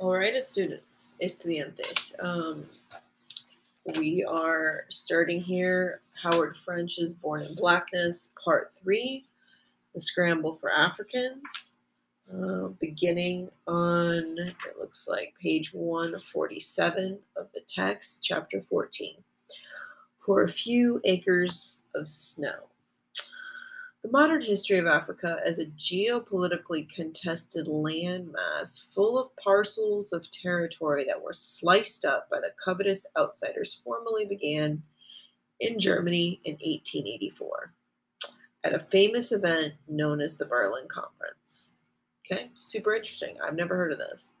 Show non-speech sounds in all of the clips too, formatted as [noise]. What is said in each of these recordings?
All right, students, estudiantes. Um, we are starting here. Howard French is Born in Blackness, Part 3, The Scramble for Africans. Uh, beginning on, it looks like page 147 of the text, chapter 14. For a few acres of snow. The modern history of Africa as a geopolitically contested landmass full of parcels of territory that were sliced up by the covetous outsiders formally began in Germany in 1884 at a famous event known as the Berlin Conference. Okay, super interesting. I've never heard of this.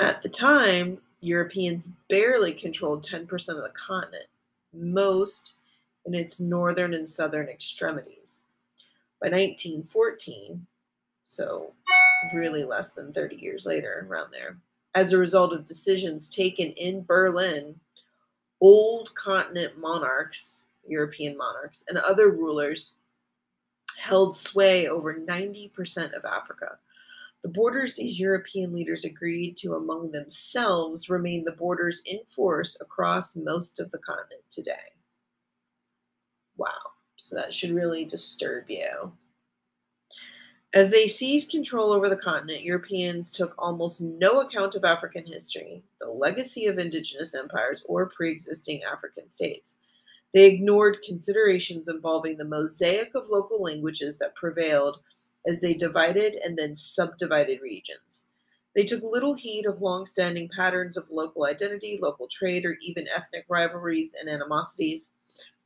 At the time, Europeans barely controlled 10% of the continent. Most in its northern and southern extremities. By 1914, so really less than 30 years later, around there, as a result of decisions taken in Berlin, old continent monarchs, European monarchs, and other rulers held sway over 90% of Africa. The borders these European leaders agreed to among themselves remain the borders in force across most of the continent today. Wow. So that should really disturb you. As they seized control over the continent, Europeans took almost no account of African history, the legacy of indigenous empires, or pre existing African states. They ignored considerations involving the mosaic of local languages that prevailed as they divided and then subdivided regions. They took little heed of long standing patterns of local identity, local trade, or even ethnic rivalries and animosities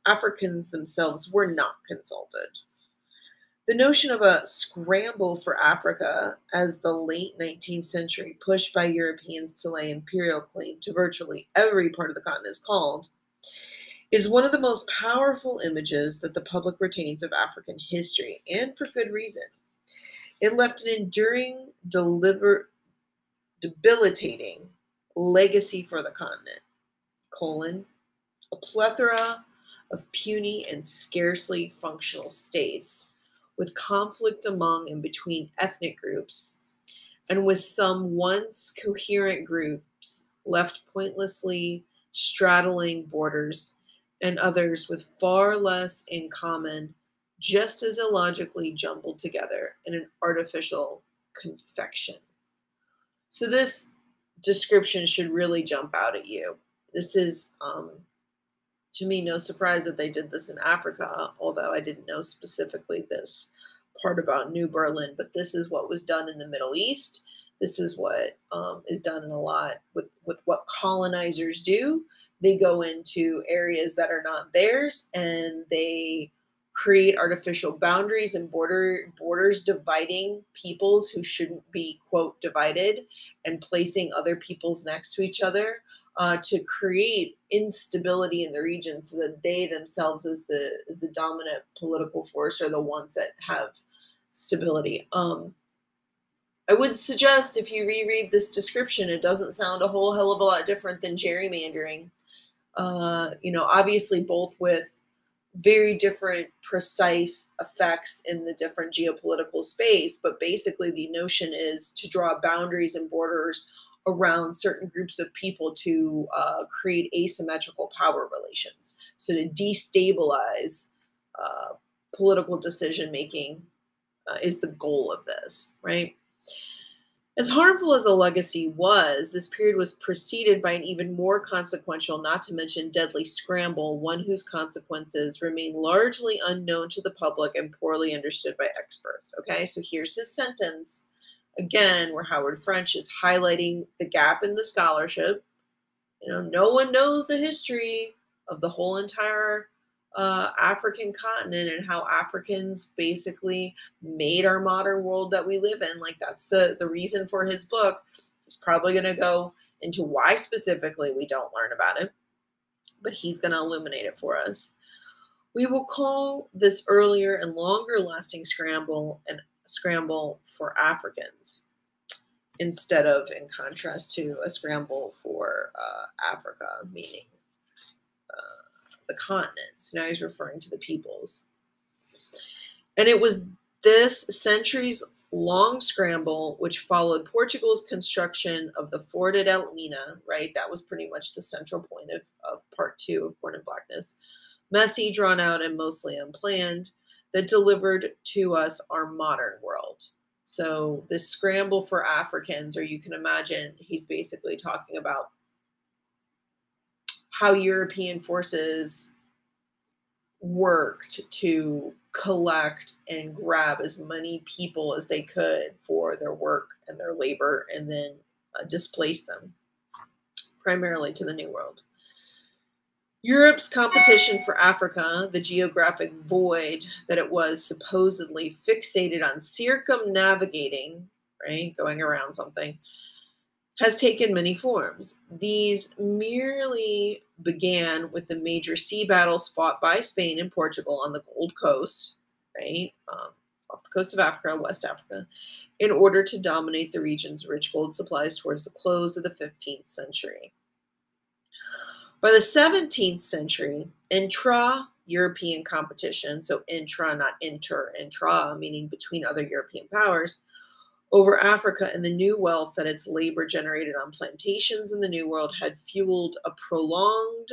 Africans themselves were not consulted. The notion of a scramble for Africa as the late 19th century push by Europeans to lay imperial claim to virtually every part of the continent is called is one of the most powerful images that the public retains of African history, and for good reason. It left an enduring, deliber- debilitating legacy for the continent. Colon, a plethora of puny and scarcely functional states, with conflict among and between ethnic groups, and with some once coherent groups left pointlessly straddling borders, and others with far less in common, just as illogically jumbled together in an artificial confection. So, this description should really jump out at you. This is um, to me no surprise that they did this in Africa, although I didn't know specifically this part about New Berlin. But this is what was done in the Middle East. This is what um, is done a lot with, with what colonizers do. They go into areas that are not theirs and they create artificial boundaries and border borders dividing peoples who shouldn't be quote divided and placing other peoples next to each other uh, to create instability in the region so that they themselves as the as the dominant political force are the ones that have stability. Um, i would suggest if you reread this description it doesn't sound a whole hell of a lot different than gerrymandering. Uh, you know obviously both with very different precise effects in the different geopolitical space but basically the notion is to draw boundaries and borders around certain groups of people to uh, create asymmetrical power relations. So to destabilize uh, political decision making uh, is the goal of this, right? As harmful as the legacy was, this period was preceded by an even more consequential, not to mention deadly scramble, one whose consequences remain largely unknown to the public and poorly understood by experts. Okay, so here's his sentence again, where Howard French is highlighting the gap in the scholarship. You know, no one knows the history of the whole entire uh, African continent and how Africans basically made our modern world that we live in. Like that's the the reason for his book. He's probably going to go into why specifically we don't learn about it, but he's going to illuminate it for us. We will call this earlier and longer lasting scramble an scramble for Africans instead of, in contrast to, a scramble for uh, Africa, meaning uh, the continent. So now he's referring to the peoples. And it was this centuries long scramble, which followed Portugal's construction of the Fort at Elmina, right? That was pretty much the central point of, of part two of Born in Blackness. Messy, drawn out, and mostly unplanned, that delivered to us our modern world. So, this scramble for Africans, or you can imagine he's basically talking about how European forces worked to collect and grab as many people as they could for their work and their labor and then uh, displace them primarily to the New World. Europe's competition for Africa, the geographic void that it was supposedly fixated on circumnavigating, right, going around something, has taken many forms. These merely began with the major sea battles fought by Spain and Portugal on the Gold Coast, right, um, off the coast of Africa, West Africa, in order to dominate the region's rich gold supplies towards the close of the 15th century. By the 17th century, intra European competition, so intra, not inter, intra, meaning between other European powers, over Africa and the new wealth that its labor generated on plantations in the New World had fueled a prolonged,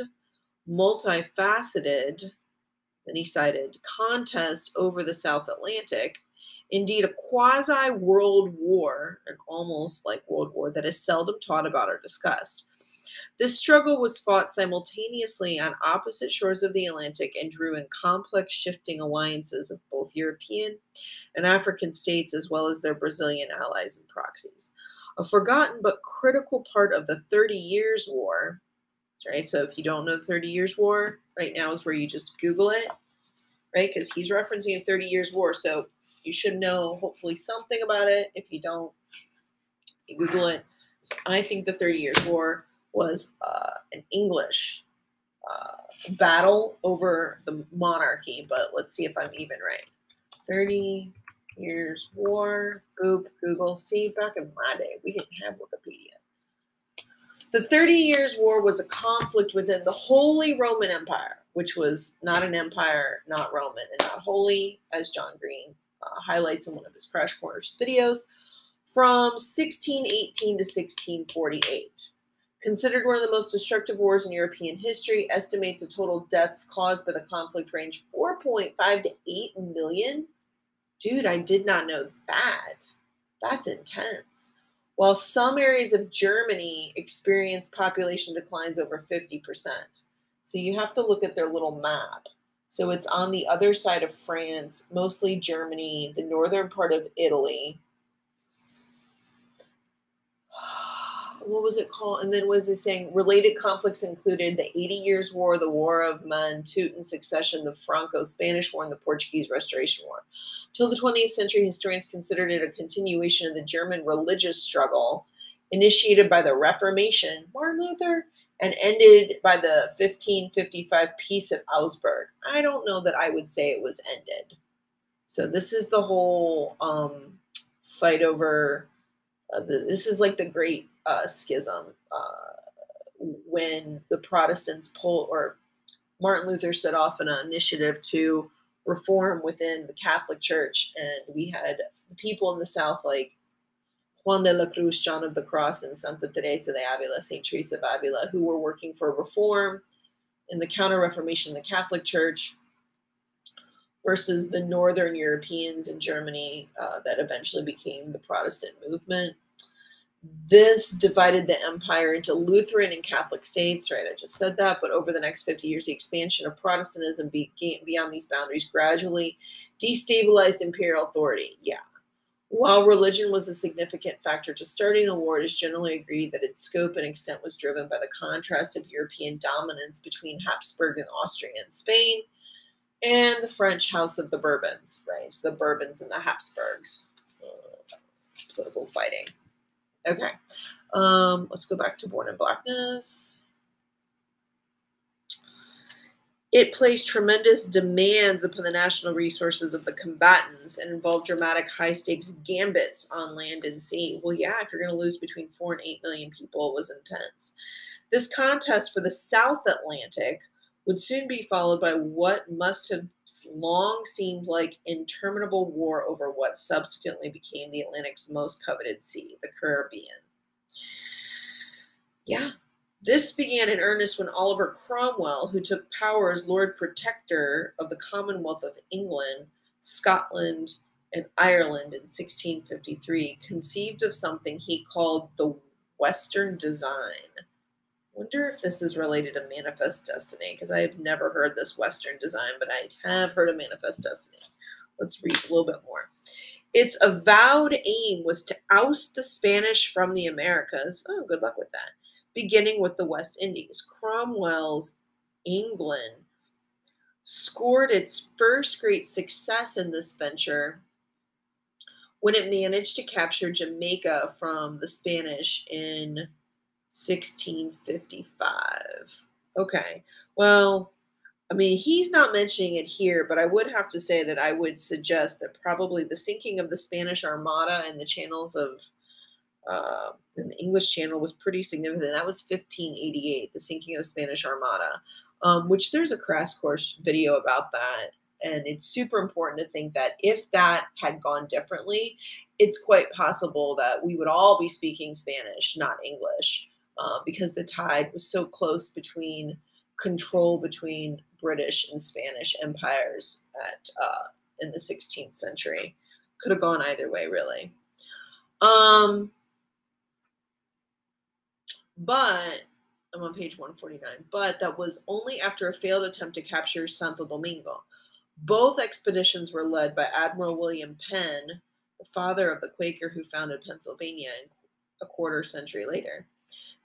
multifaceted, many sided contest over the South Atlantic. Indeed, a quasi world war, almost like world war that is seldom taught about or discussed. This struggle was fought simultaneously on opposite shores of the Atlantic and drew in complex shifting alliances of both European and African states, as well as their Brazilian allies and proxies. A forgotten but critical part of the Thirty Years' War, right? So if you don't know the Thirty Years' War, right now is where you just Google it, right? Because he's referencing a Thirty Years' War. So you should know hopefully something about it. If you don't, you Google it. So I think the Thirty Years' War was uh, an English uh, battle over the monarchy, but let's see if I'm even right. 30 years war, boop, Google. See, back in my day, we didn't have Wikipedia. The Thirty Years' War was a conflict within the Holy Roman Empire, which was not an empire, not Roman, and not holy, as John Green uh, highlights in one of his Crash Course videos, from 1618 to 1648. Considered one of the most destructive wars in European history, estimates the total deaths caused by the conflict range 4.5 to 8 million. Dude, I did not know that. That's intense. While some areas of Germany experienced population declines over 50%. So you have to look at their little map. So it's on the other side of France, mostly Germany, the northern part of Italy, what was it called? And then was it saying related conflicts included the 80 Years' War, the War of Mantuan Succession, the Franco-Spanish War, and the Portuguese Restoration War. Till the 20th century, historians considered it a continuation of the German religious struggle initiated by the Reformation, Martin Luther, and ended by the 1555 peace at Augsburg. I don't know that I would say it was ended. So this is the whole um, fight over. Uh, the, this is like the great uh, schism when the Protestants pull or Martin Luther set off an initiative to reform within the Catholic Church, and we had people in the South like Juan de la Cruz, John of the Cross, and Santa Teresa de Avila, Saint Teresa of Avila, who were working for reform in the Counter Reformation in the Catholic Church versus the Northern Europeans in Germany uh, that eventually became the Protestant movement this divided the empire into Lutheran and Catholic states, right? I just said that. But over the next 50 years, the expansion of Protestantism beyond these boundaries gradually destabilized imperial authority. Yeah. While religion was a significant factor to starting the war, it is generally agreed that its scope and extent was driven by the contrast of European dominance between Habsburg and Austria and Spain and the French House of the Bourbons, right? So the Bourbons and the Habsburgs. Political fighting. Okay. Um, let's go back to Born in Blackness. It placed tremendous demands upon the national resources of the combatants and involved dramatic high stakes gambits on land and sea. Well, yeah, if you're going to lose between four and eight million people, it was intense. This contest for the South Atlantic would soon be followed by what must have long seemed like interminable war over what subsequently became the Atlantic's most coveted sea, the Caribbean. Yeah, this began in earnest when Oliver Cromwell, who took power as Lord Protector of the Commonwealth of England, Scotland, and Ireland in 1653, conceived of something he called the Western Design. Wonder if this is related to Manifest Destiny, because I have never heard this Western design, but I have heard of Manifest Destiny. Let's read a little bit more. Its avowed aim was to oust the Spanish from the Americas. Oh, good luck with that beginning with the West Indies. Cromwell's England scored its first great success in this venture when it managed to capture Jamaica from the Spanish in 1655. Okay, well, I mean, he's not mentioning it here, but I would have to say that I would suggest that probably the sinking of the Spanish Armada in the channels of uh, the English Channel was pretty significant. That was 1588, the sinking of the Spanish Armada, um, which there's a crash course video about that. And it's super important to think that if that had gone differently, it's quite possible that we would all be speaking Spanish, not English, uh, because the tide was so close between control between British and Spanish empires at uh, in the 16th century. Could have gone either way, really. Um, but I'm on page 149. But that was only after a failed attempt to capture Santo Domingo. Both expeditions were led by Admiral William Penn, the father of the Quaker who founded Pennsylvania a quarter century later.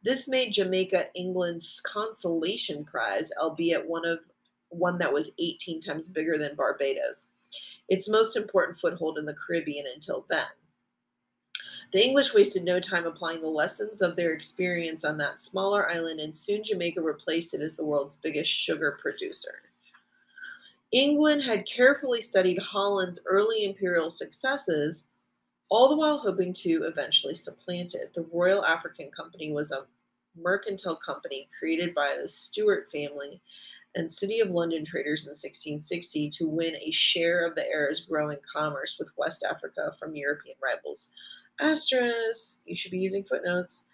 This made Jamaica England's consolation prize, albeit one of one that was 18 times bigger than Barbados. Its most important foothold in the Caribbean until then. The English wasted no time applying the lessons of their experience on that smaller island, and soon Jamaica replaced it as the world's biggest sugar producer. England had carefully studied Holland's early imperial successes, all the while hoping to eventually supplant it. The Royal African Company was a mercantile company created by the Stuart family and City of London traders in 1660 to win a share of the era's growing commerce with West Africa from European rivals. Asterisk, you should be using footnotes.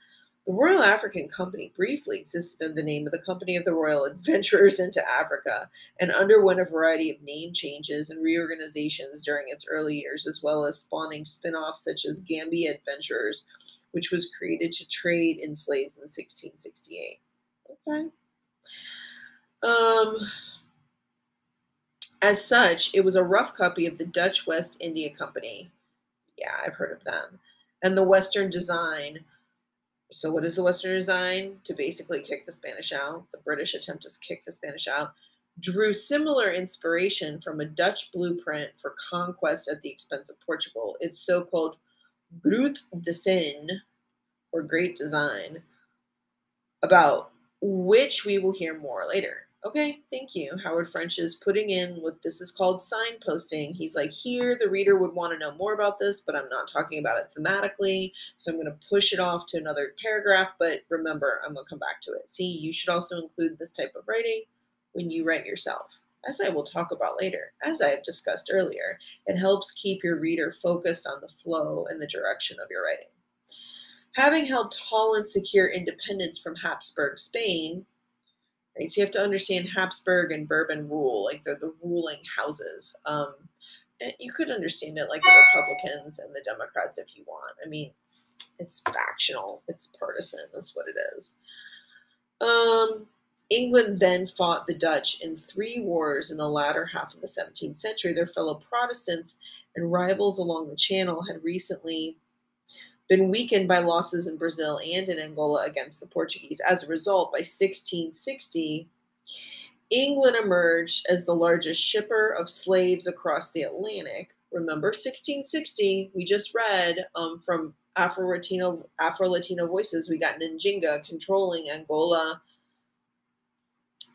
The Royal African Company briefly existed under the name of the Company of the Royal Adventurers [laughs] into Africa and underwent a variety of name changes and reorganizations during its early years, as well as spawning spin offs such as Gambia Adventurers, which was created to trade in slaves in 1668. Okay. Um, as such, it was a rough copy of the Dutch West India Company. Yeah, I've heard of them and the Western design. So, what is the Western design? To basically kick the Spanish out. The British attempt to kick the Spanish out drew similar inspiration from a Dutch blueprint for conquest at the expense of Portugal. Its so called Groot Design, or Great Design, about which we will hear more later. Okay, thank you. Howard French is putting in what this is called signposting. He's like, here, the reader would want to know more about this, but I'm not talking about it thematically. So I'm going to push it off to another paragraph. But remember, I'm going to come back to it. See, you should also include this type of writing when you write yourself. As I will talk about later, as I have discussed earlier, it helps keep your reader focused on the flow and the direction of your writing. Having helped Holland secure independence from Habsburg Spain, Right? So you have to understand Habsburg and Bourbon rule, like they're the ruling houses. Um, you could understand it like the Republicans and the Democrats if you want. I mean, it's factional, it's partisan. That's what it is. Um, England then fought the Dutch in three wars in the latter half of the 17th century. Their fellow Protestants and rivals along the Channel had recently been weakened by losses in Brazil and in Angola against the Portuguese. As a result, by 1660, England emerged as the largest shipper of slaves across the Atlantic. Remember, 1660, we just read um, from Afro Latino Afro Latino voices. We got Njinga controlling Angola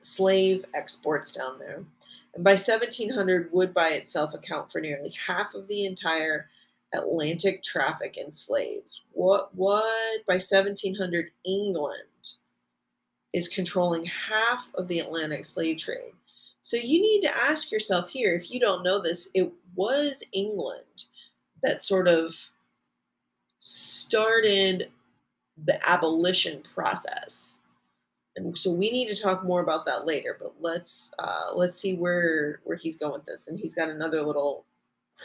slave exports down there. And by 1700, would by itself account for nearly half of the entire Atlantic traffic in slaves. What what by 1700 England is controlling half of the Atlantic slave trade. So you need to ask yourself here if you don't know this, it was England that sort of started the abolition process. And so we need to talk more about that later, but let's uh, let's see where where he's going with this. And he's got another little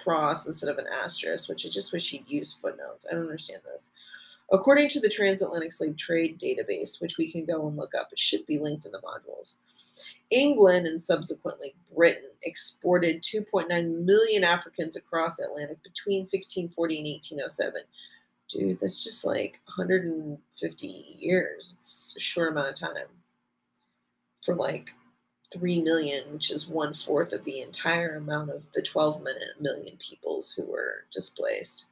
cross instead of an asterisk, which I just wish he'd use footnotes. I don't understand this. According to the Transatlantic Slave Trade Database, which we can go and look up, it should be linked in the modules. England and subsequently Britain exported 2.9 million Africans across Atlantic between 1640 and 1807. Dude, that's just like 150 years. It's a short amount of time for like 3 million, which is one fourth of the entire amount of the 12 million peoples who were displaced.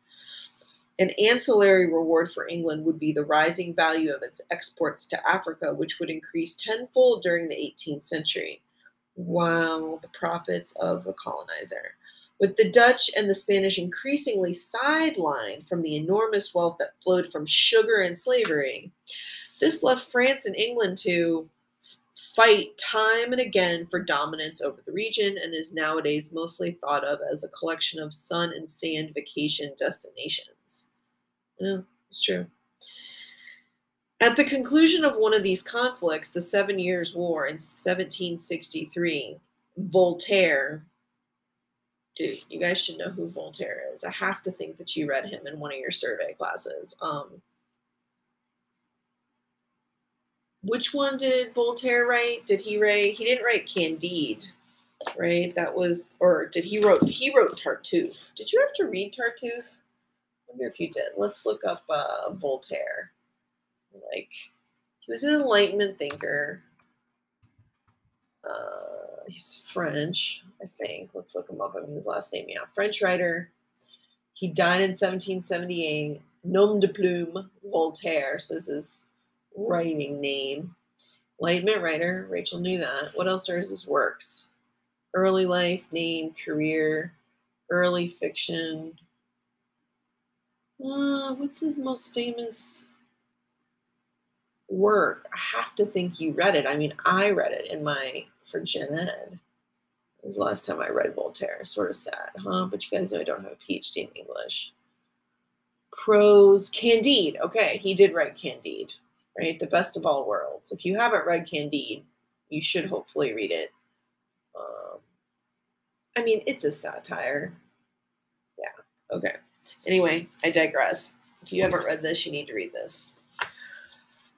An ancillary reward for England would be the rising value of its exports to Africa, which would increase tenfold during the 18th century. Wow, the profits of a colonizer. With the Dutch and the Spanish increasingly sidelined from the enormous wealth that flowed from sugar and slavery, this left France and England to fight time and again for dominance over the region and is nowadays mostly thought of as a collection of sun and sand vacation destinations. Oh, yeah, it's true. At the conclusion of one of these conflicts, the Seven Years' War in 1763, Voltaire, dude, you guys should know who Voltaire is. I have to think that you read him in one of your survey classes. Um, which one did Voltaire write? Did he write? He didn't write Candide, right? That was, or did he wrote? He wrote Tartuffe. Did you have to read Tartuffe? I wonder if you did. Let's look up uh, Voltaire. Like, he was an Enlightenment thinker. Uh, he's French, I think. Let's look him up. I mean, his last name, yeah. French writer. He died in 1778. Nom de plume, Voltaire. So this is writing name. Enlightenment writer. Rachel knew that. What else are his works? Early life, name, career, early fiction, uh, what's his most famous work? I have to think you read it. I mean, I read it in my for Gen Ed. It was the last time I read Voltaire. Sort of sad, huh? But you guys know I don't have a PhD in English. Crows, Candide. Okay, he did write Candide, right? The best of all worlds. If you haven't read Candide, you should hopefully read it. Um, I mean, it's a satire. Yeah. Okay. Anyway, I digress. If you haven't read this, you need to read this.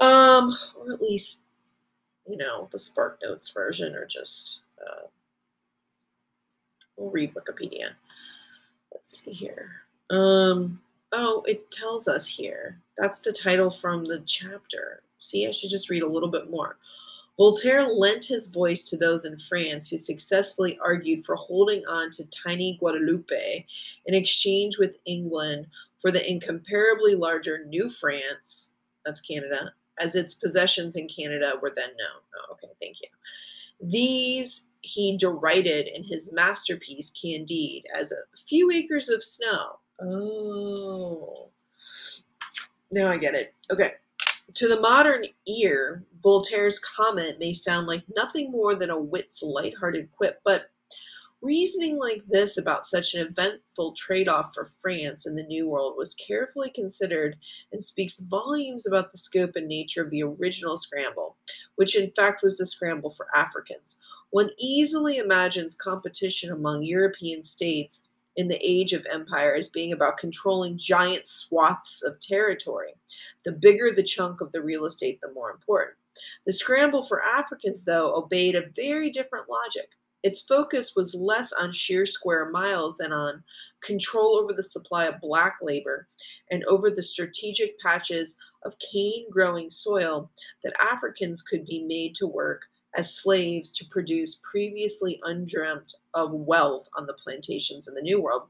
Um, or at least, you know, the Spark Notes version, or just uh, we'll read Wikipedia. Let's see here. Um, oh, it tells us here. That's the title from the chapter. See, I should just read a little bit more. Voltaire lent his voice to those in France who successfully argued for holding on to tiny Guadeloupe in exchange with England for the incomparably larger New France, that's Canada, as its possessions in Canada were then known. Oh, okay, thank you. These he derided in his masterpiece Candide as a few acres of snow. Oh, now I get it. Okay. To the modern ear, Voltaire's comment may sound like nothing more than a wit's light-hearted quip, but reasoning like this about such an eventful trade-off for France in the New World was carefully considered and speaks volumes about the scope and nature of the original scramble, which in fact was the scramble for Africans. One easily imagines competition among European states in the age of empire as being about controlling giant swaths of territory. The bigger the chunk of the real estate, the more important. The scramble for Africans, though, obeyed a very different logic. Its focus was less on sheer square miles than on control over the supply of black labor and over the strategic patches of cane growing soil that Africans could be made to work as slaves to produce previously undreamt of wealth on the plantations in the New World.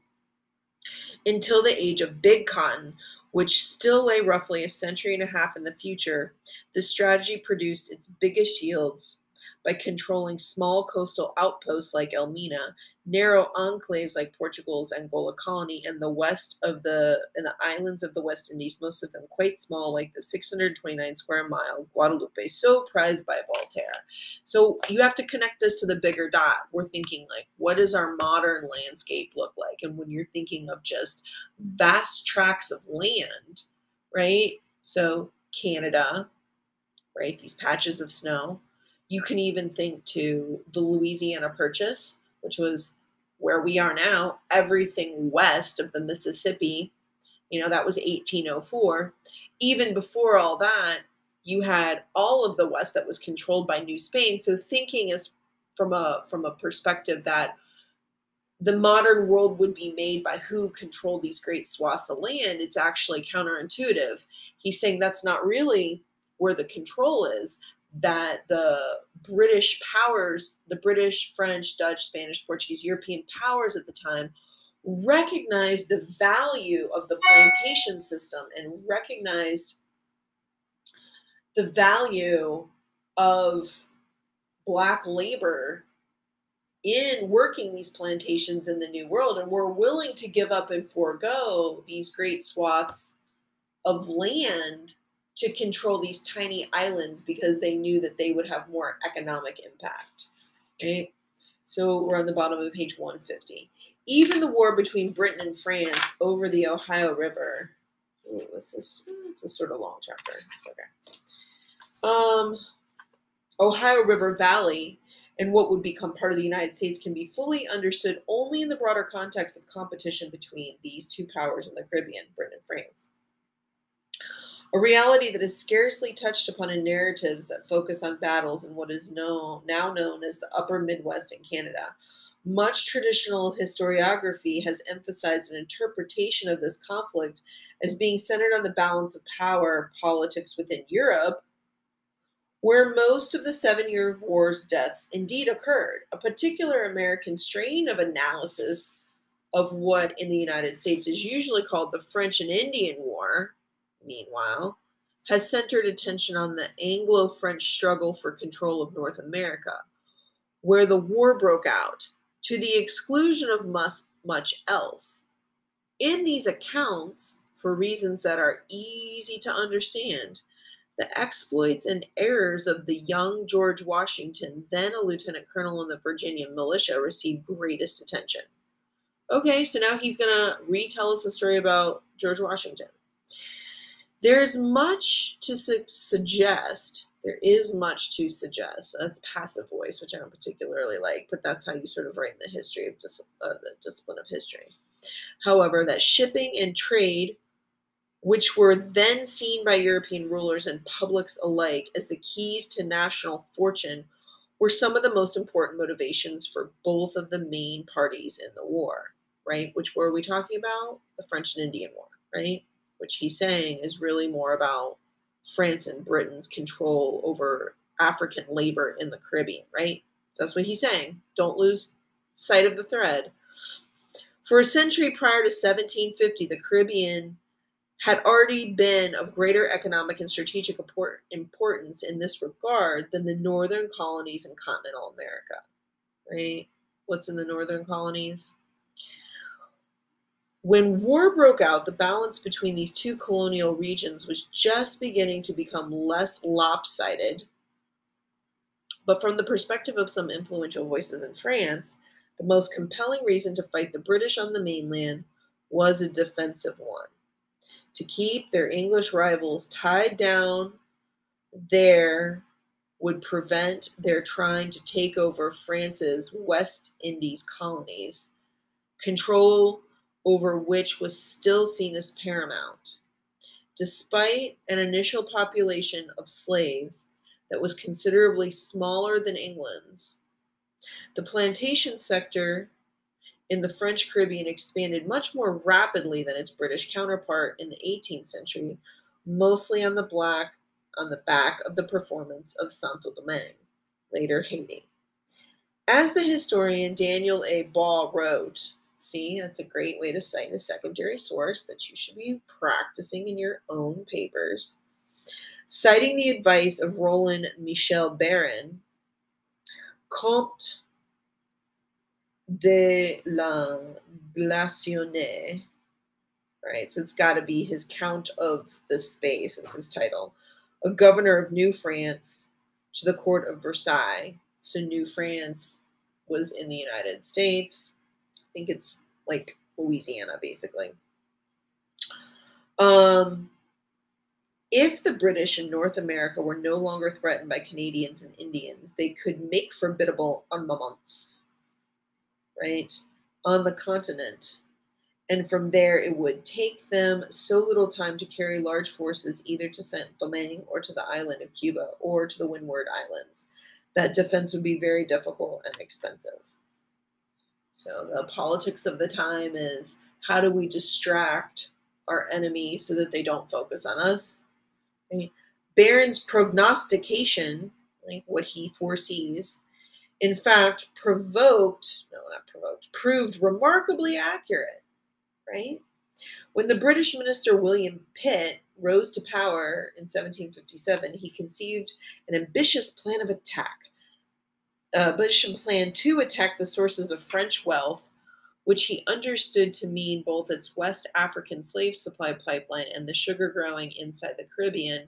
Until the age of big cotton, which still lay roughly a century and a half in the future, the strategy produced its biggest yields by controlling small coastal outposts like Elmina, narrow enclaves like Portugal's Angola colony, and the west of the and the islands of the West Indies, most of them quite small, like the 629 square mile Guadeloupe, so prized by Voltaire. So you have to connect this to the bigger dot. We're thinking like, what does our modern landscape look like? And when you're thinking of just vast tracts of land, right? So Canada, right? These patches of snow. You can even think to the Louisiana Purchase, which was where we are now, everything west of the Mississippi. You know, that was 1804. Even before all that, you had all of the west that was controlled by New Spain. So thinking is from a from a perspective that the modern world would be made by who controlled these great swaths of land, it's actually counterintuitive. He's saying that's not really where the control is, that the British powers, the British, French, Dutch, Spanish, Portuguese, European powers at the time, recognized the value of the plantation system and recognized the value of black labor in working these plantations in the New World, and were willing to give up and forego these great swaths of land to control these tiny islands because they knew that they would have more economic impact. Right? So we're on the bottom of page 150. Even the war between Britain and France over the Ohio River. Ooh, this is it's a sort of long chapter. It's okay. Um, Ohio River Valley and what would become part of the United States can be fully understood only in the broader context of competition between these two powers in the Caribbean, Britain and France. A reality that is scarcely touched upon in narratives that focus on battles in what is known, now known as the upper Midwest in Canada. Much traditional historiography has emphasized an interpretation of this conflict as being centered on the balance of power politics within Europe where most of the Seven Year War's deaths indeed occurred. A particular American strain of analysis of what in the United States is usually called the French and Indian War, meanwhile, has centered attention on the Anglo French struggle for control of North America, where the war broke out to the exclusion of much, much else. In these accounts, for reasons that are easy to understand, the exploits and errors of the young George Washington, then a lieutenant colonel in the Virginia militia, received greatest attention. Okay, so now he's going to retell us a story about George Washington. There's much to su- suggest. There is much to suggest. That's passive voice, which I don't particularly like, but that's how you sort of write in the history of dis- uh, the discipline of history. However, that shipping and trade which were then seen by European rulers and publics alike as the keys to national fortune, were some of the most important motivations for both of the main parties in the war, right? Which war are we talking about? The French and Indian War, right? Which he's saying is really more about France and Britain's control over African labor in the Caribbean, right? That's what he's saying. Don't lose sight of the thread. For a century prior to 1750, the Caribbean had already been of greater economic and strategic importance in this regard than the northern colonies in continental America. Right? What's in the northern colonies? When war broke out, the balance between these two colonial regions was just beginning to become less lopsided. But from the perspective of some influential voices in France, the most compelling reason to fight the British on the mainland was a defensive one to keep their English rivals tied down there would prevent their trying to take over France's West Indies colonies, control over which was still seen as paramount. Despite an initial population of slaves that was considerably smaller than England's, the plantation sector in the French Caribbean expanded much more rapidly than its British counterpart in the 18th century, mostly on the black on the back of the performance of Santo Domingue, later Haiti. As the historian Daniel A. Baugh wrote, see, that's a great way to cite a secondary source that you should be practicing in your own papers. Citing the advice of Roland Michel Barrin, Comte de la Glaçonne, right? So it's got to be his Count of the Space, it's his title. A governor of New France to the court of Versailles. So New France was in the United States. I think it's like Louisiana, basically. Um, if the British in North America were no longer threatened by Canadians and Indians, they could make formidable armaments, right, on the continent. And from there, it would take them so little time to carry large forces either to Saint Domingue or to the island of Cuba or to the Windward Islands that defense would be very difficult and expensive. So the politics of the time is how do we distract our enemy so that they don't focus on us? Right? Barrin's prognostication, like what he foresees, in fact provoked, no, not provoked, proved remarkably accurate, right? When the British minister William Pitt rose to power in 1757, he conceived an ambitious plan of attack. Uh, planned to attack the sources of French wealth, which he understood to mean both its West African slave supply pipeline and the sugar growing inside the Caribbean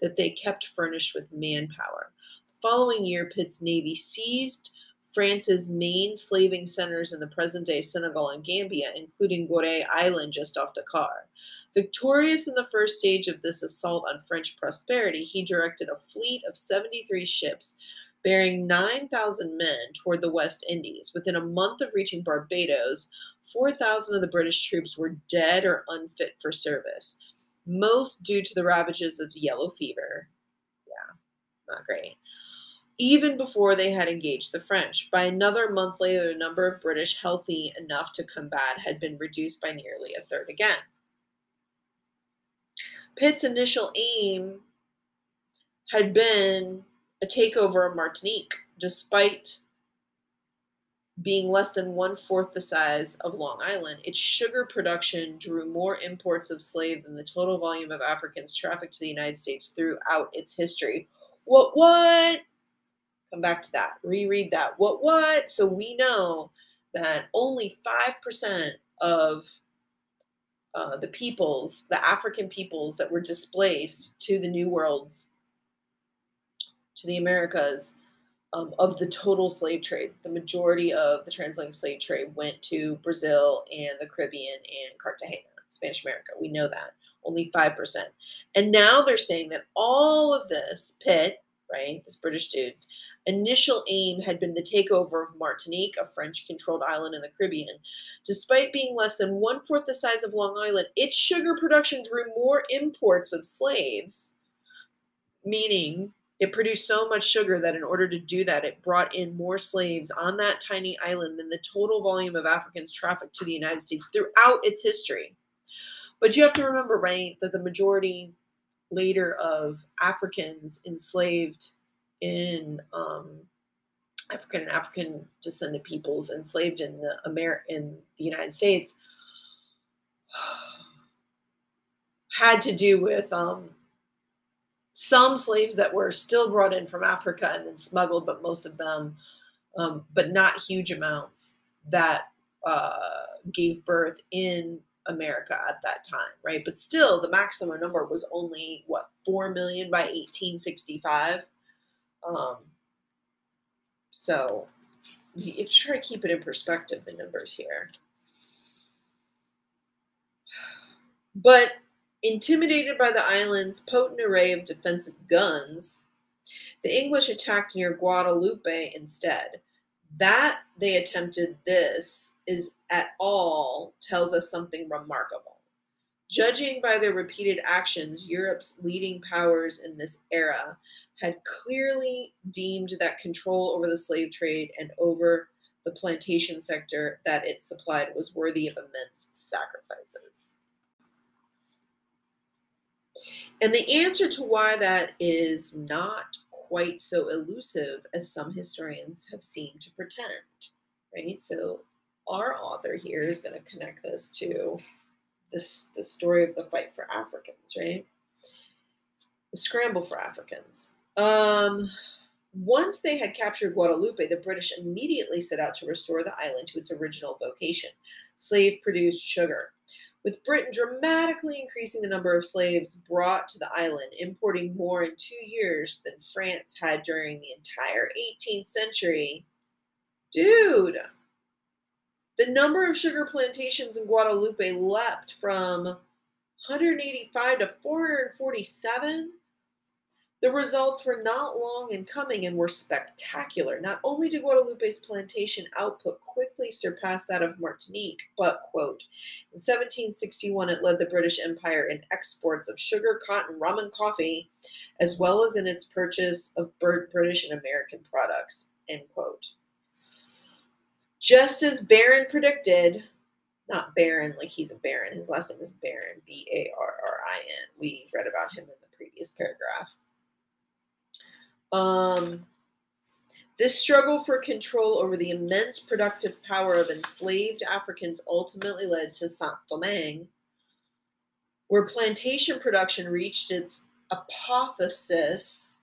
that they kept furnished with manpower. The following year, Pitt's navy seized France's main slaving centers in the present day Senegal and Gambia, including Gorée Island just off Dakar. Victorious in the first stage of this assault on French prosperity, he directed a fleet of 73 ships bearing 9,000 men toward the West Indies. Within a month of reaching Barbados, 4,000 of the British troops were dead or unfit for service, most due to the ravages of yellow fever. Yeah, not great even before they had engaged the French. By another month later, the number of British healthy enough to combat had been reduced by nearly a third again. Pitt's initial aim had been a takeover of Martinique, despite being less than one fourth the size of Long Island. Its sugar production drew more imports of slave than the total volume of Africans trafficked to the United States throughout its history. What? What? Come back to that. Reread that. What, what? So we know that only 5% of uh, the peoples, the African peoples that were displaced to the New Worlds, to the Americas, um, of the total slave trade. The majority of the transatlantic slave trade went to Brazil and the Caribbean and Cartagena, Spanish America. We know that. Only 5%. And now they're saying that all of this, Pitt, right, this British dudes, initial aim had been the takeover of Martinique, a French controlled island in the Caribbean. Despite being less than one fourth the size of Long Island, its sugar production drew more imports of slaves, meaning it produced so much sugar that in order to do that, it brought in more slaves on that tiny island than the total volume of Africans trafficked to the United States throughout its history. But you have to remember, right, that the majority later of Africans enslaved in um, African and African descendant peoples enslaved in the Amer- in the United States [sighs] had to do with um, some slaves that were still brought in from Africa and then smuggled, but most of them, um, but not huge amounts, that uh, gave birth in America at that time, right? But still, the maximum number was only what four million by 1865. Um, so you try to keep it in perspective, the numbers here. [sighs] But intimidated by the island's potent array of defensive guns, the English attacked near Guadeloupe instead. That they attempted this is at all tells us something remarkable. Judging by their repeated actions, Europe's leading powers in this era had clearly deemed that control over the slave trade and over the plantation sector that it supplied was worthy of immense sacrifices. And the answer to why that is not quite so elusive as some historians have seemed to pretend, right? So our author here is going to connect this to this the story of the fight for Africans, right? The scramble for Africans. Um, Once they had captured Guadeloupe, the British immediately set out to restore the island to its original vocation slave produced sugar. With Britain dramatically increasing the number of slaves brought to the island, importing more in two years than France had during the entire 18th century. Dude! The number of sugar plantations in Guadeloupe leapt from 185 to 447 the results were not long in coming and were spectacular. Not only did Guadeloupe's plantation output quickly surpass that of Martinique, but, quote, in 1761 it led the British Empire in exports of sugar, cotton, rum, and coffee, as well as in its purchase of British and American products, end quote. Just as Barrin predicted, not Baron like he's a Baron, his last name is Barrin, B A R R I N. We read about him in the previous paragraph. Um, this struggle for control over the immense productive power of enslaved Africans ultimately led to Saint Domingue, where plantation production reached its apotheosis.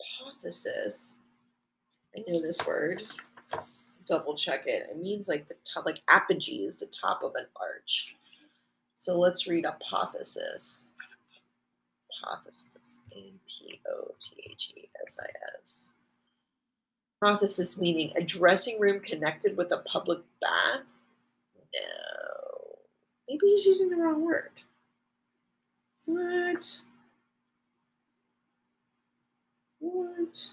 Apotheosis. I know this word. Let's double check it. It means like the top, like apogee is the top of an arch. So let's read apotheosis hypothesis. A P O T H E S I S. Hypothesis meaning a dressing room connected with a public bath? No. Maybe he's using the wrong word. What? What?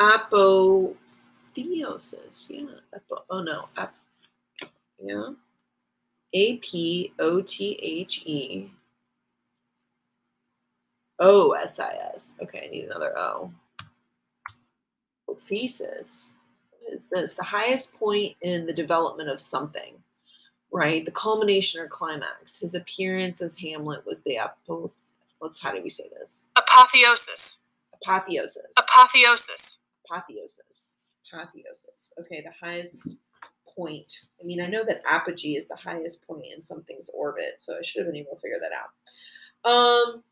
Apotheosis. Yeah. Apo, oh no. Ap, yeah. A P O T H E O S I S. Okay, I need another O. Thesis. What is this? The highest point in the development of something, right? The culmination or climax. His appearance as Hamlet was the apoth. What's how do we say this? Apotheosis. Apotheosis. Apotheosis apotheosis. Apotheosis. Okay, the highest point. I mean, I know that apogee is the highest point in something's orbit, so I should have been able to figure that out. Um,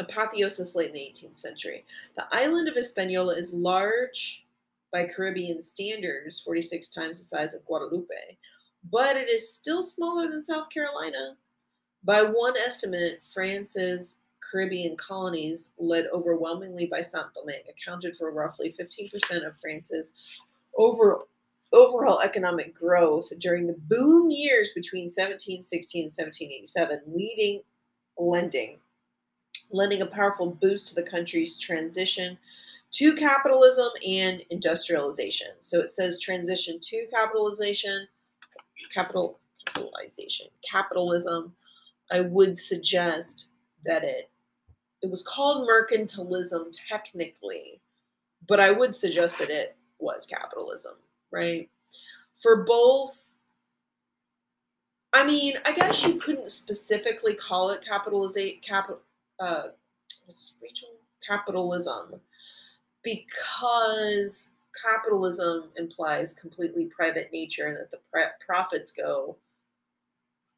apotheosis late in the 18th century. The island of Hispaniola is large by Caribbean standards, 46 times the size of Guadeloupe, but it is still smaller than South Carolina. By one estimate, France's Caribbean colonies, led overwhelmingly by Saint Domingue, accounted for roughly 15% of France's over, overall economic growth during the boom years between 1716 and 1787, leading lending lending a powerful boost to the country's transition to capitalism and industrialization. So it says transition to capitalization, capital capitalization, capitalism. I would suggest that it it was called mercantilism technically, but I would suggest that it was capitalism, right? For both I mean, I guess you couldn't specifically call it capitalizate capital uh what's Rachel capitalism because capitalism implies completely private nature and that the profits go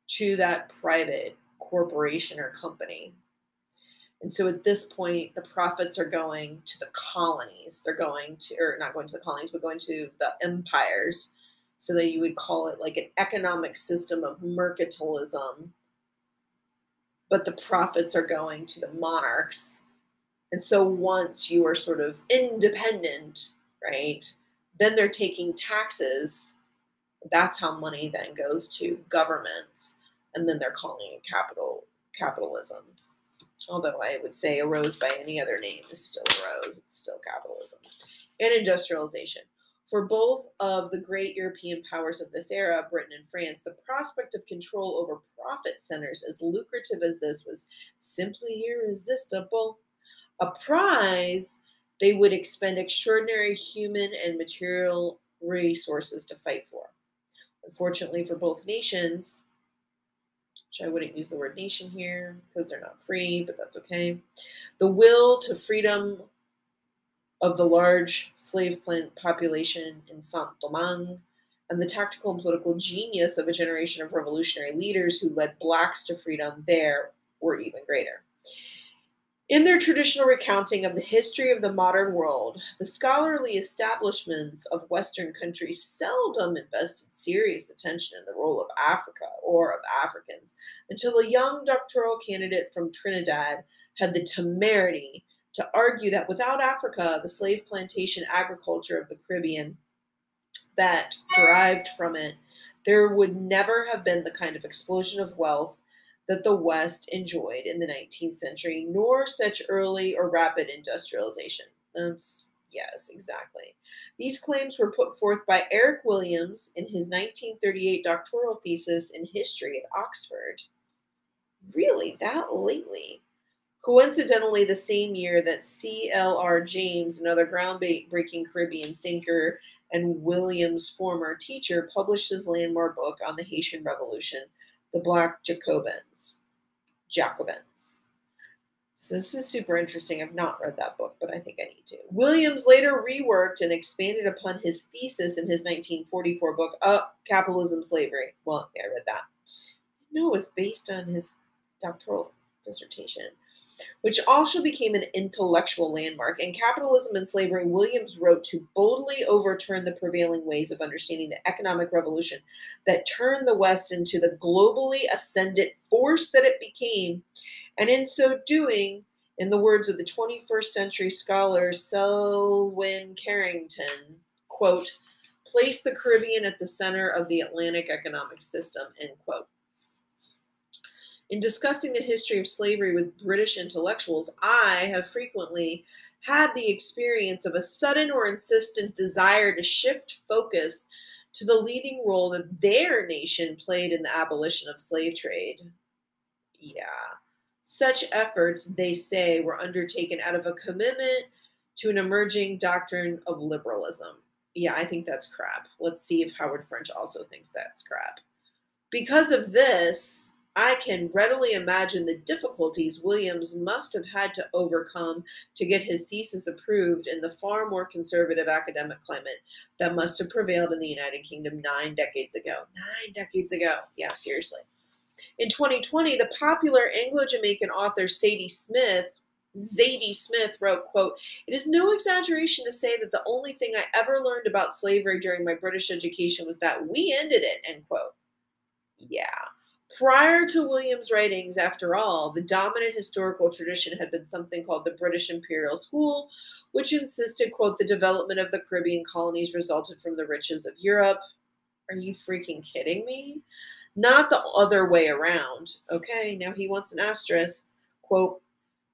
to that private corporation or company and so at this point, the profits are going to the colonies. They're going to, or not going to the colonies, but going to the empires. So that you would call it like an economic system of mercantilism. But the profits are going to the monarchs. And so once you are sort of independent, right, then they're taking taxes. That's how money then goes to governments. And then they're calling it capital capitalism although I would say a rose by any other name is still a rose, it's still capitalism, and industrialization. For both of the great European powers of this era, Britain and France, the prospect of control over profit centers, as lucrative as this, was simply irresistible. A prize they would expend extraordinary human and material resources to fight for. Unfortunately for both nations, which I wouldn't use the word nation here because they're not free, but that's okay. The will to freedom of the large slave plant population in Saint Domingue and the tactical and political genius of a generation of revolutionary leaders who led blacks to freedom there were even greater. In their traditional recounting of the history of the modern world, the scholarly establishments of Western countries seldom invested serious attention in the role of Africa or of Africans until a young doctoral candidate from Trinidad had the temerity to argue that without Africa, the slave plantation agriculture of the Caribbean that derived from it, there would never have been the kind of explosion of wealth that the West enjoyed in the 19th century, nor such early or rapid industrialization. That's, yes, exactly. These claims were put forth by Eric Williams in his 1938 doctoral thesis in history at Oxford. Really, that lately? Coincidentally, the same year that C.L.R. James, another groundbreaking Caribbean thinker and Williams' former teacher, published his landmark book on the Haitian Revolution, The Black Jacobins. Jacobins. So this is super interesting. I've not read that book, but I think I need to. Williams later reworked and expanded upon his thesis in his 1944 book, uh, Capitalism Slavery. Well, yeah, I read that. No, it was based on his doctoral dissertation, which also became an intellectual landmark. In Capitalism and Slavery, Williams wrote to boldly overturn the prevailing ways of understanding the economic revolution that turned the West into the globally ascendant force that it became, and in so doing, in the words of the 21st century scholar Selwyn Carrington, quote, place the Caribbean at the center of the Atlantic economic system, end quote. In discussing the history of slavery with British intellectuals, I have frequently had the experience of a sudden or insistent desire to shift focus to the leading role that their nation played in the abolition of slave trade. Yeah. Such efforts, they say, were undertaken out of a commitment to an emerging doctrine of liberalism. Yeah, I think that's crap. Let's see if Howard French also thinks that's crap. Because of this, I can readily imagine the difficulties Williams must have had to overcome to get his thesis approved in the far more conservative academic climate that must have prevailed in the United Kingdom nine decades ago. Nine decades ago. Yeah, seriously. In 2020, the popular Anglo-Jamaican author Sadie Smith Zadie Smith wrote, quote, It is no exaggeration to say that the only thing I ever learned about slavery during my British education was that we ended it, end quote. Yeah. Prior to William's writings, after all, the dominant historical tradition had been something called the British Imperial School, which insisted, quote, the development of the Caribbean colonies resulted from the riches of Europe. Are you freaking kidding me? Not the other way around. Okay, now he wants an asterisk. Quote,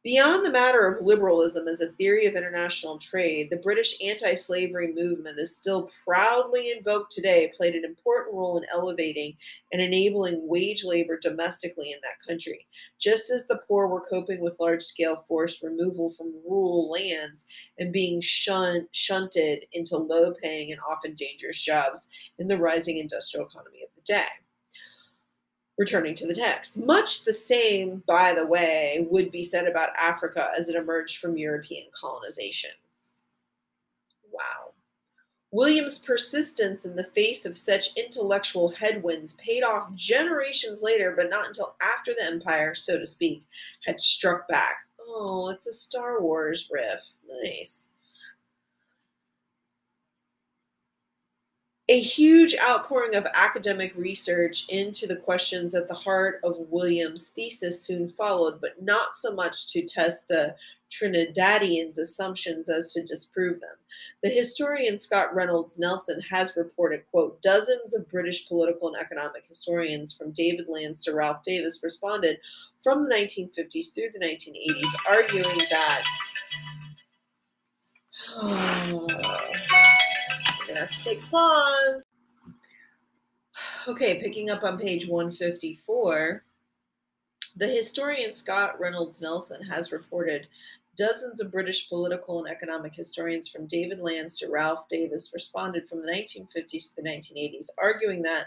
Beyond the matter of liberalism as a theory of international trade, the British anti slavery movement is still proudly invoked today, played an important role in elevating and enabling wage labor domestically in that country. Just as the poor were coping with large scale forced removal from rural lands and being shun- shunted into low paying and often dangerous jobs in the rising industrial economy of the day returning to the text. Much the same, by the way, would be said about Africa as it emerged from European colonization. Wow. William's persistence in the face of such intellectual headwinds paid off generations later, but not until after the Empire, so to speak, had struck back. Oh, it's a Star Wars riff. Nice. A huge outpouring of academic research into the questions at the heart of Williams' thesis soon followed, but not so much to test the Trinidadians' assumptions as to disprove them. The historian Scott Reynolds Nelson has reported, quote, dozens of British political and economic historians from David Landes to Ralph Davis responded from the 1950s through the 1980s, arguing that [sighs] [sighs] gonna have to take pause. Okay, picking up on page 154. The historian Scott Reynolds Nelson has reported Dozens of British political and economic historians, from David Landes to Ralph Davis, responded from the 1950s to the 1980s, arguing that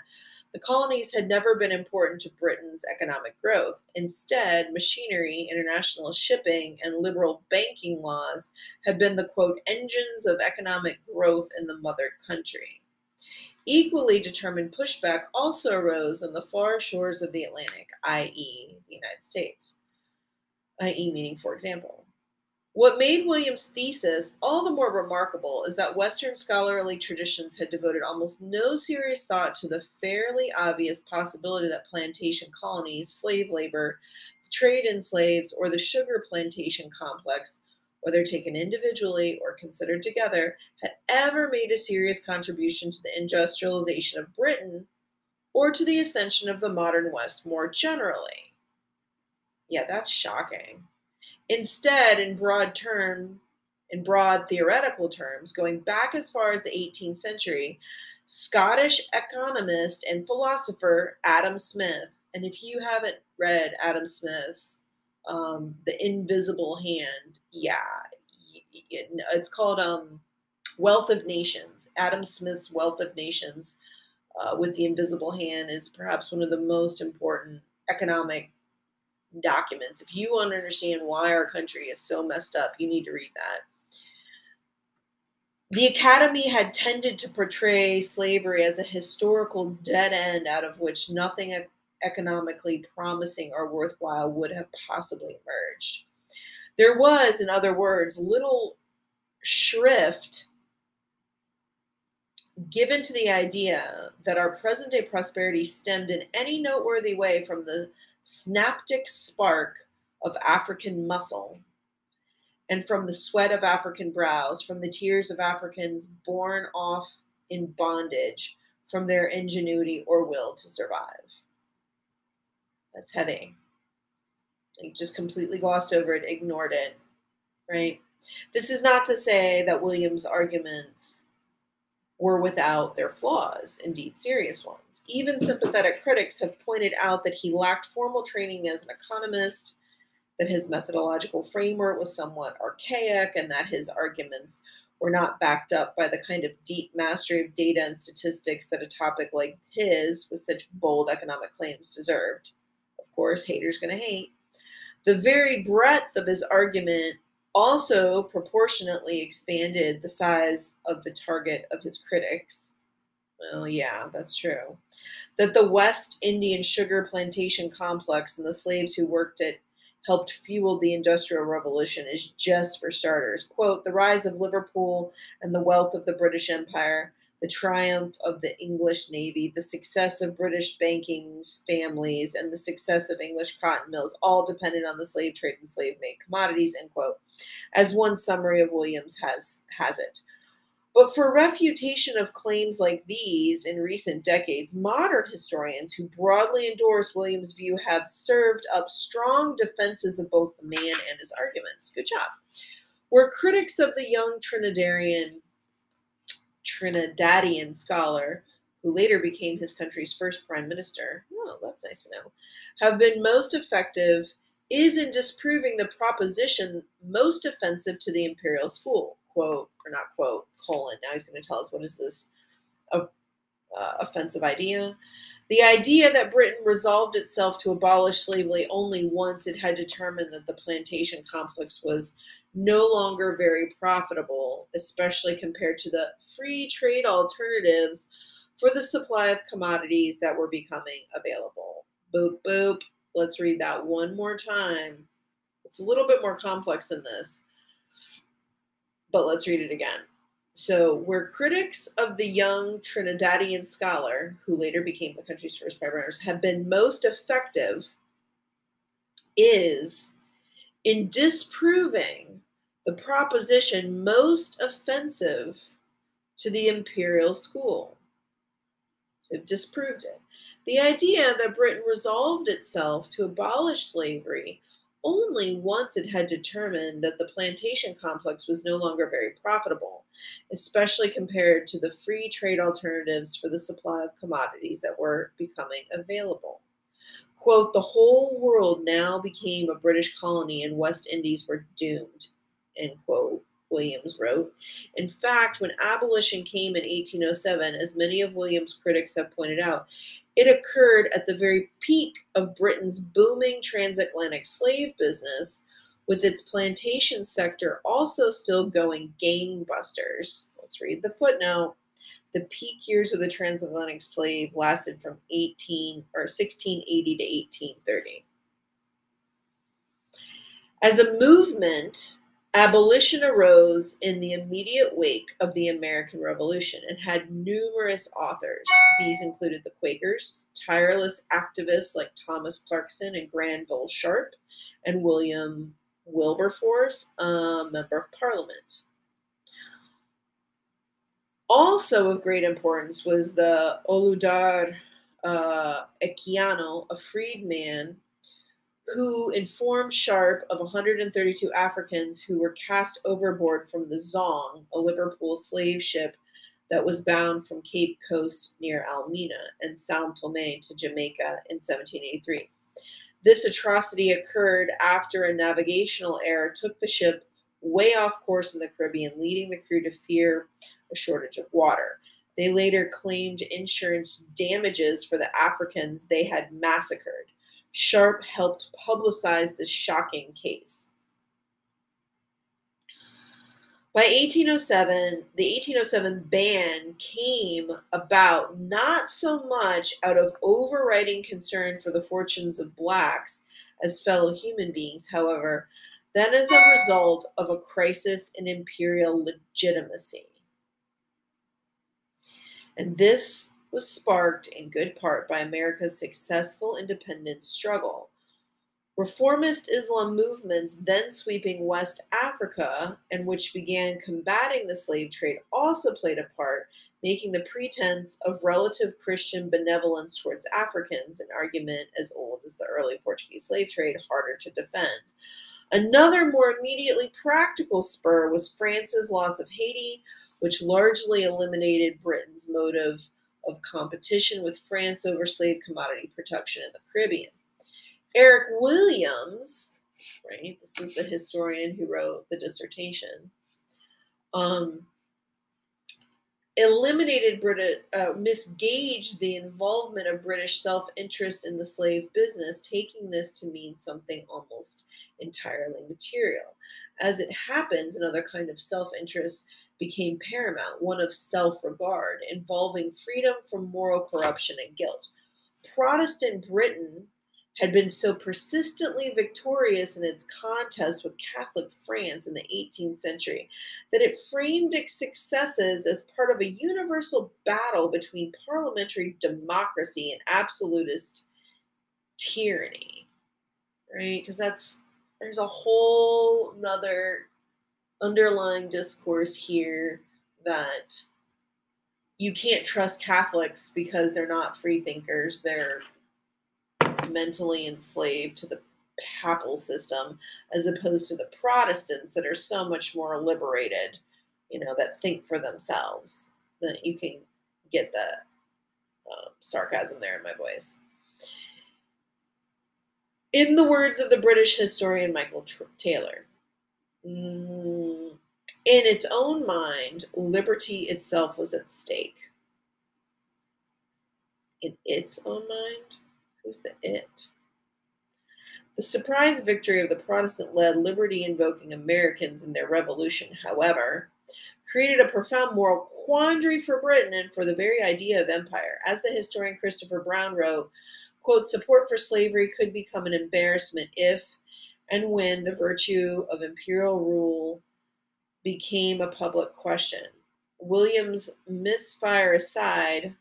the colonies had never been important to Britain's economic growth. Instead, machinery, international shipping, and liberal banking laws had been the quote engines of economic growth in the mother country. Equally determined pushback also arose on the far shores of the Atlantic, i.e., the United States, i.e., meaning, for example, what made Williams' thesis all the more remarkable is that Western scholarly traditions had devoted almost no serious thought to the fairly obvious possibility that plantation colonies, slave labor, the trade in slaves, or the sugar plantation complex, whether taken individually or considered together, had ever made a serious contribution to the industrialization of Britain or to the ascension of the modern West more generally. Yeah, that's shocking. Instead, in broad term, in broad theoretical terms, going back as far as the 18th century, Scottish economist and philosopher Adam Smith, and if you haven't read Adam Smith's um, The Invisible Hand, yeah, it's called um, Wealth of Nations. Adam Smith's Wealth of Nations uh, with the Invisible Hand is perhaps one of the most important economic documents. If you want to understand why our country is so messed up, you need to read that. The Academy had tended to portray slavery as a historical dead end out of which nothing economically promising or worthwhile would have possibly emerged. There was, in other words, little shrift given to the idea that our present day prosperity stemmed in any noteworthy way from the synaptic spark of African muscle, and from the sweat of African brows, from the tears of Africans born off in bondage, from their ingenuity or will to survive. That's heavy. He just completely glossed over it, ignored it, right? This is not to say that Williams' arguments were without their flaws, indeed serious ones. Even sympathetic critics have pointed out that he lacked formal training as an economist, that his methodological framework was somewhat archaic, and that his arguments were not backed up by the kind of deep mastery of data and statistics that a topic like his, with such bold economic claims, deserved. Of course, haters gonna hate. The very breadth of his argument also proportionately expanded the size of the target of his critics. Well, yeah, that's true. That the West Indian sugar plantation complex and the slaves who worked it helped fuel the Industrial Revolution is just for starters. Quote, the rise of Liverpool and the wealth of the British Empire the triumph of the English Navy, the success of British banking families, and the success of English cotton mills all depended on the slave trade and slave made commodities, end quote, as one summary of Williams has, has it. But for refutation of claims like these in recent decades, modern historians who broadly endorse Williams' view have served up strong defenses of both the man and his arguments. Good job. Where critics of the young Trinidadian Trinidadian scholar, who later became his country's first prime minister, oh, that's nice to know, have been most effective is in disproving the proposition most offensive to the imperial school. Quote, or not quote, colon. Now he's going to tell us what is this uh, uh, offensive idea. The idea that Britain resolved itself to abolish slavery only once it had determined that the plantation complex was no longer very profitable, especially compared to the free trade alternatives for the supply of commodities that were becoming available. Boop, boop. Let's read that one more time. It's a little bit more complex than this, but let's read it again. So, where critics of the young Trinidadian scholar, who later became the country's first prime minister, have been most effective, is in disproving the proposition most offensive to the imperial school. So, disproved it. The idea that Britain resolved itself to abolish slavery only once it had determined that the plantation complex was no longer very profitable, especially compared to the free trade alternatives for the supply of commodities that were becoming available. Quote, the whole world now became a British colony and West Indies were doomed, end quote, Williams wrote. In fact, when abolition came in 1807, as many of Williams' critics have pointed out, it occurred at the very peak of Britain's booming transatlantic slave business, with its plantation sector also still going gangbusters. Let's read the footnote. The peak years of the transatlantic slave lasted from 18 or 1680 to 1830. As a movement, abolition arose in the immediate wake of the American Revolution and had numerous authors. These included the Quakers, tireless activists like Thomas Clarkson and Granville Sharp, and William Wilberforce, a member of parliament. Also of great importance was the Olaudah uh, Equiano, a freedman who informed Sharp of 132 Africans who were cast overboard from the Zong, a Liverpool slave ship that was bound from Cape Coast near Elmina and Sao Tome to Jamaica in 1783. This atrocity occurred after a navigational error took the ship way off course in the Caribbean, leading the crew to fear a shortage of water. They later claimed insurance damages for the Africans they had massacred. Sharp helped publicize this shocking case. By 1807, the 1807 ban came about not so much out of overriding concern for the fortunes of blacks as fellow human beings, however, than as a result of a crisis in imperial legitimacy. And this was sparked in good part by America's successful independence struggle. Reformist Islam movements then sweeping West Africa and which began combating the slave trade also played a part, making the pretense of relative Christian benevolence towards Africans, an argument as old as the early Portuguese slave trade, harder to defend. Another more immediately practical spur was France's loss of Haiti, which largely eliminated Britain's motive of competition with France over slave commodity production in the Caribbean. Eric Williams, right, this was the historian who wrote the dissertation, um, eliminated British, uh, misgauged the involvement of British self interest in the slave business, taking this to mean something almost entirely material. As it happens, another kind of self interest became paramount, one of self regard, involving freedom from moral corruption and guilt. Protestant Britain had been so persistently victorious in its contest with Catholic France in the 18th century that it framed its successes as part of a universal battle between parliamentary democracy and absolutist tyranny. Right? Because that's there's a whole nother underlying discourse here that you can't trust Catholics because they're not free thinkers. They're mentally enslaved to the papal system as opposed to the Protestants that are so much more liberated, you know, that think for themselves. That you can get the uh, sarcasm there in my voice. In the words of the British historian Michael Taylor, mm, in its own mind, liberty itself was at stake. In its own mind? Who's the it? The surprise victory of the Protestant led liberty invoking Americans in their revolution, however, created a profound moral quandary for Britain and for the very idea of empire. As the historian Christopher Brown wrote, quote, support for slavery could become an embarrassment if and when the virtue of imperial rule became a public question. William's misfire aside,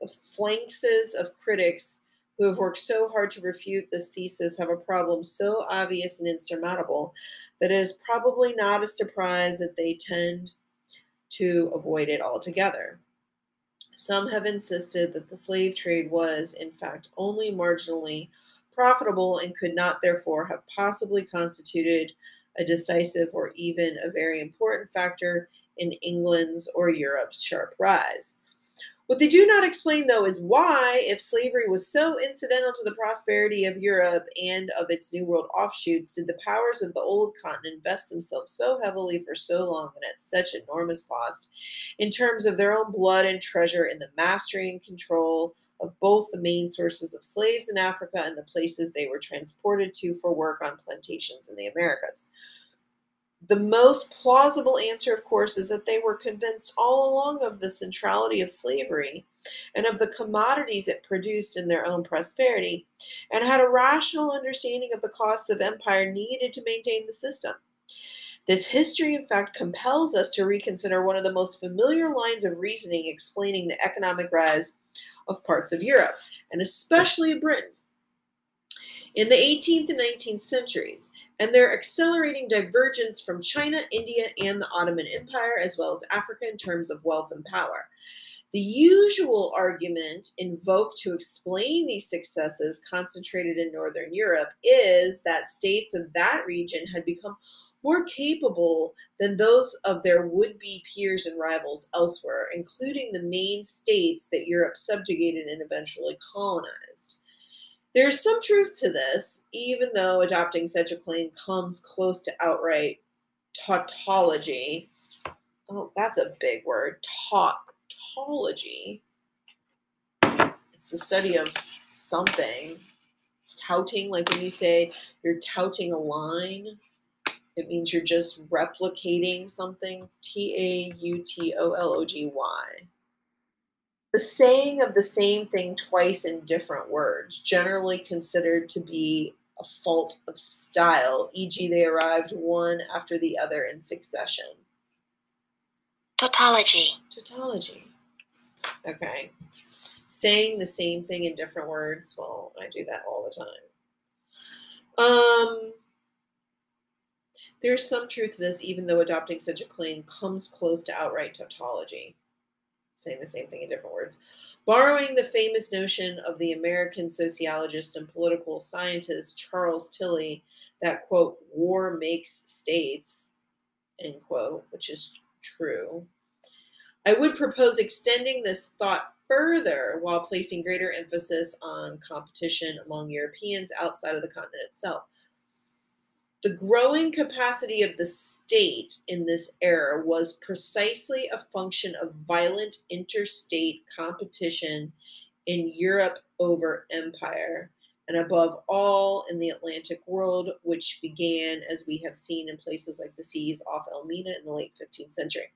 the flanxes of critics who have worked so hard to refute this thesis have a problem so obvious and insurmountable that it is probably not a surprise that they tend to avoid it altogether. Some have insisted that the slave trade was, in fact, only marginally profitable and could not therefore have possibly constituted a decisive or even a very important factor in England's or Europe's sharp rise. What they do not explain, though, is why, if slavery was so incidental to the prosperity of Europe and of its New World offshoots, did the powers of the old continent invest themselves so heavily for so long and at such enormous cost in terms of their own blood and treasure in the mastery and control of both the main sources of slaves in Africa and the places they were transported to for work on plantations in the Americas? The most plausible answer, of course, is that they were convinced all along of the centrality of slavery and of the commodities it produced in their own prosperity, and had a rational understanding of the costs of empire needed to maintain the system. This history, in fact, compels us to reconsider one of the most familiar lines of reasoning explaining the economic rise of parts of Europe, and especially Britain. In the 18th and 19th centuries, and their accelerating divergence from China, India, and the Ottoman Empire, as well as Africa in terms of wealth and power. The usual argument invoked to explain these successes concentrated in Northern Europe is that states of that region had become more capable than those of their would be peers and rivals elsewhere, including the main states that Europe subjugated and eventually colonized. There's some truth to this, even though adopting such a claim comes close to outright tautology. Oh, that's a big word. Tautology. It's the study of something. Touting, like when you say you're touting a line, it means you're just replicating something. T A U T O L O G Y. The saying of the same thing twice in different words, generally considered to be a fault of style, e.g., they arrived one after the other in succession. Tautology. Tautology. Okay. Saying the same thing in different words, well, I do that all the time. Um, there's some truth to this, even though adopting such a claim comes close to outright tautology saying the same thing in different words. Borrowing the famous notion of the American sociologist and political scientist Charles Tilly that, quote, war makes states, end quote, which is true. I would propose extending this thought further while placing greater emphasis on competition among Europeans outside of the continent itself. The growing capacity of the state in this era was precisely a function of violent interstate competition in Europe over empire, and above all in the Atlantic world, which began, as we have seen, in places like the seas off Elmina in the late 15th century.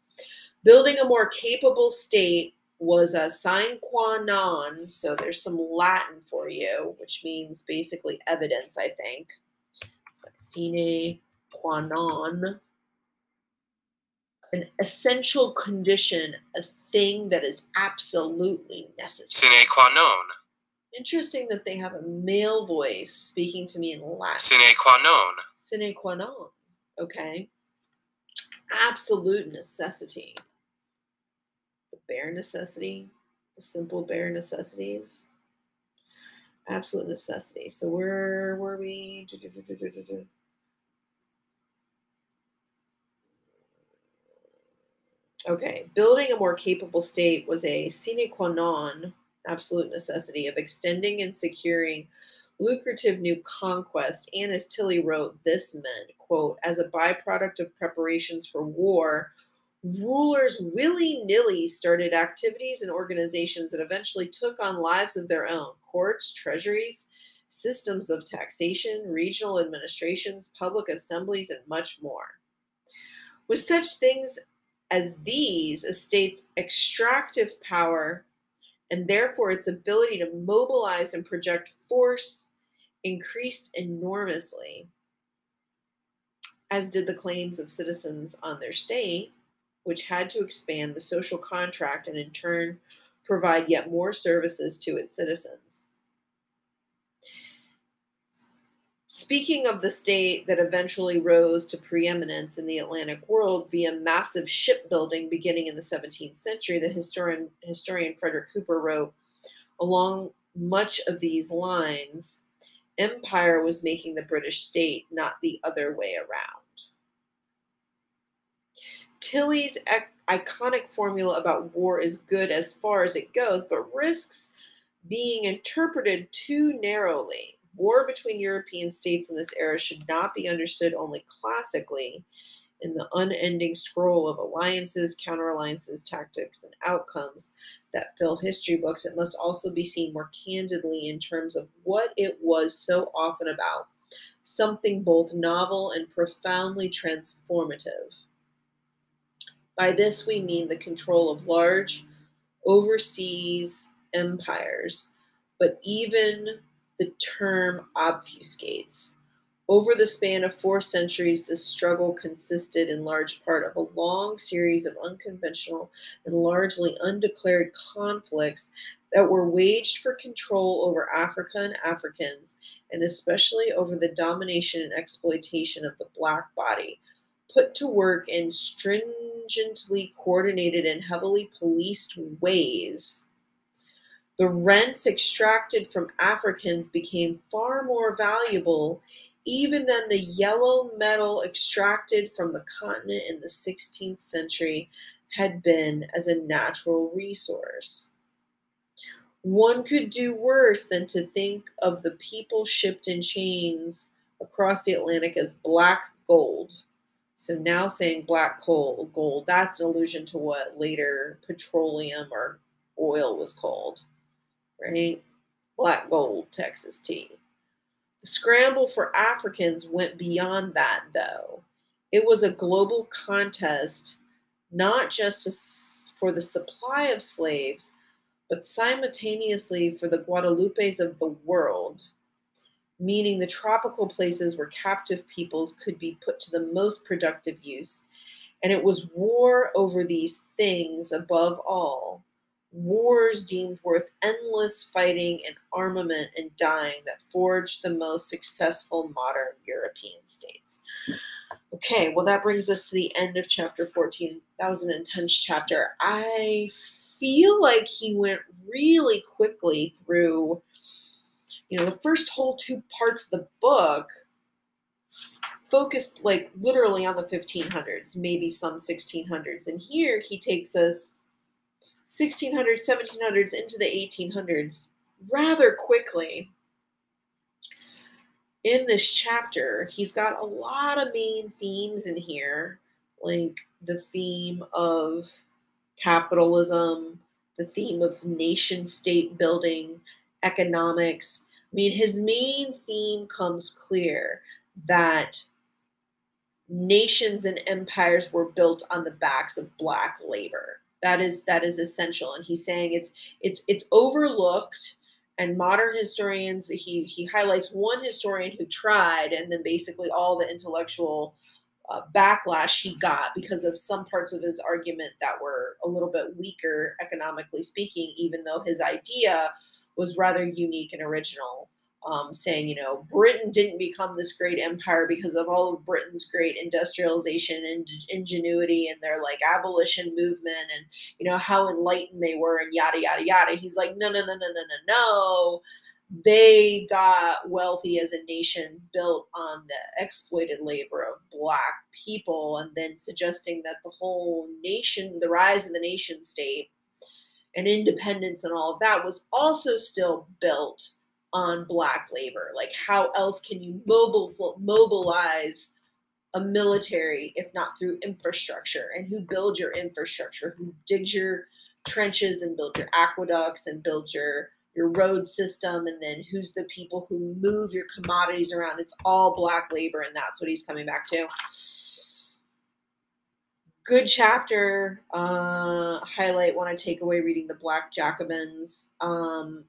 Building a more capable state was a sine qua non, so there's some Latin for you, which means basically evidence, I think sine qua non, an essential condition, a thing that is absolutely necessary. Sine qua non. Interesting that they have a male voice speaking to me in Latin. Sine qua non. Sine qua non. Okay. Absolute necessity. The bare necessity, the simple bare necessities absolute necessity. So where were we? Okay, building a more capable state was a sine qua non, absolute necessity of extending and securing lucrative new conquest. And as Tilly wrote, this meant, quote, as a byproduct of preparations for war, rulers willy nilly started activities and organizations that eventually took on lives of their own courts, treasuries, systems of taxation, regional administrations, public assemblies, and much more. With such things as these, a state's extractive power and therefore its ability to mobilize and project force increased enormously, as did the claims of citizens on their state which had to expand the social contract and in turn provide yet more services to its citizens. Speaking of the state that eventually rose to preeminence in the Atlantic world via massive shipbuilding beginning in the 17th century, the historian, historian Frederick Cooper wrote Along much of these lines, empire was making the British state, not the other way around. Tilly's iconic formula about war is good as far as it goes, but risks being interpreted too narrowly. War between European states in this era should not be understood only classically in the unending scroll of alliances, counter alliances, tactics, and outcomes that fill history books. It must also be seen more candidly in terms of what it was so often about something both novel and profoundly transformative. By this, we mean the control of large overseas empires, but even the term obfuscates. Over the span of four centuries, this struggle consisted in large part of a long series of unconventional and largely undeclared conflicts that were waged for control over Africa and Africans, and especially over the domination and exploitation of the black body, put to work in stringently coordinated and heavily policed ways the rents extracted from Africans became far more valuable even than the yellow metal extracted from the continent in the 16th century had been as a natural resource. One could do worse than to think of the people shipped in chains across the Atlantic as black gold. So now saying black coal, gold, that's an allusion to what later petroleum or oil was called right? Black gold, Texas tea. The scramble for Africans went beyond that, though. It was a global contest, not just for the supply of slaves, but simultaneously for the Guadeloupes of the world, meaning the tropical places where captive peoples could be put to the most productive use. And it was war over these things above all wars deemed worth endless fighting and armament and dying that forged the most successful modern European states. Okay, well, that brings us to the end of chapter 14. That was an intense chapter. I feel like he went really quickly through, you know, the first whole two parts of the book focused like literally on the 1500s, maybe some 1600s. And here he takes us 1600s, 1700s into the 1800s rather quickly. In this chapter, he's got a lot of main themes in here, like the theme of capitalism, the theme of nation state building, economics. I mean, his main theme comes clear that nations and empires were built on the backs of black labor that is that is essential. And he's saying it's it's it's overlooked. And modern historians he he highlights one historian who tried and then basically all the intellectual uh, backlash he got because of some parts of his argument that were a little bit weaker economically speaking even though his idea was rather unique and original um, saying, you know, Britain didn't become this great empire because of all of Britain's great industrialization and ingenuity and their like abolition movement and, you know, how enlightened they were and yada, yada, yada. He's like, no, no, no, no, no, no, no. They got wealthy as a nation built on the exploited labor of black people, and then suggesting that the whole nation, the rise of the nation state, and independence and all of that was also still built on black labor? Like how else can you mobile mobilize a military if not through infrastructure? And who builds your infrastructure? Who digs your trenches and build your aqueducts and build your your road system? And then who's the people who move your commodities around? It's all black labor and that's what he's coming back to. Good chapter. Uh highlight want to take away reading the black jacobins. Um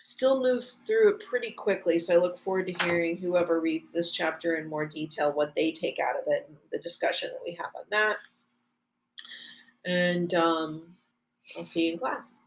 still move through it pretty quickly. So I look forward to hearing whoever reads this chapter in more detail, what they take out of it, and the discussion that we have on that. And um, I'll see you in class.